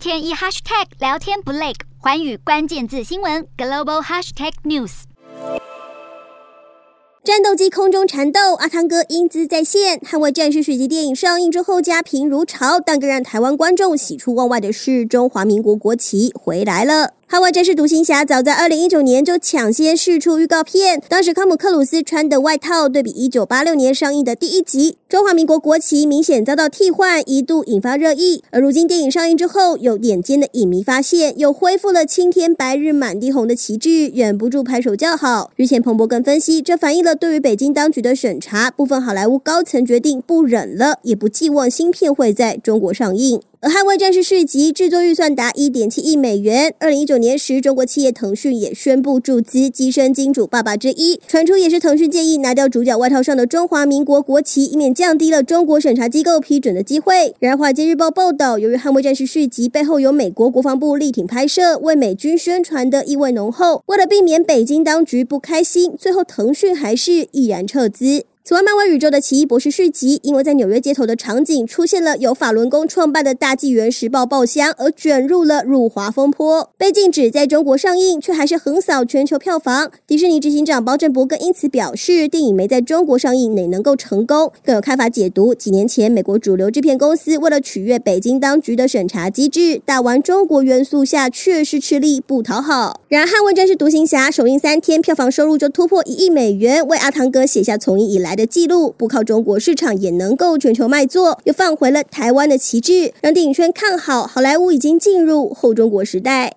天一 hashtag 聊天不累，环宇关键字新闻 global hashtag news。战斗机空中缠斗，阿汤哥英姿再现。捍卫战士水集电影上映之后，佳评如潮，但更让台湾观众喜出望外的是，中华民国国旗回来了。捍卫战士独行侠早在二零一九年就抢先释出预告片，当时汤姆克鲁斯穿的外套对比一九八六年上映的第一集，中华民国国旗明显遭到替换，一度引发热议。而如今电影上映之后，有眼尖的影迷发现又恢复了青天白日满地红的旗帜，忍不住拍手叫好。日前彭博更分析，这反映了对于北京当局的审查，部分好莱坞高层决定不忍了，也不寄望新片会在中国上映。而《捍卫战士》续集制作预算达一点七亿美元。二零一九年时，中国企业腾讯也宣布注资跻身金主爸爸之一。传出也是腾讯建议拿掉主角外套上的中华民国国旗，以免降低了中国审查机构批准的机会。然而，《华尔街日报》报道，由于《捍卫战士》续集背后有美国国防部力挺拍摄，为美军宣传的意味浓厚，为了避免北京当局不开心，最后腾讯还是毅然撤资。此外，漫威宇宙的《奇异博士》续集，因为在纽约街头的场景出现了由法轮功创办的大纪元时报爆箱，而卷入了辱华风波，被禁止在中国上映，却还是横扫全球票房。迪士尼执行长包正博更因此表示，电影没在中国上映，哪能够成功？更有看法解读，几年前美国主流制片公司为了取悦北京当局的审查机制，打完中国元素下，确实吃力不讨好。然而，《捍卫战士独行侠》首映三天，票房收入就突破一亿美元，为阿汤哥写下从影以来来。的记录不靠中国市场也能够全球卖座，又放回了台湾的旗帜，让电影圈看好好莱坞已经进入后中国时代。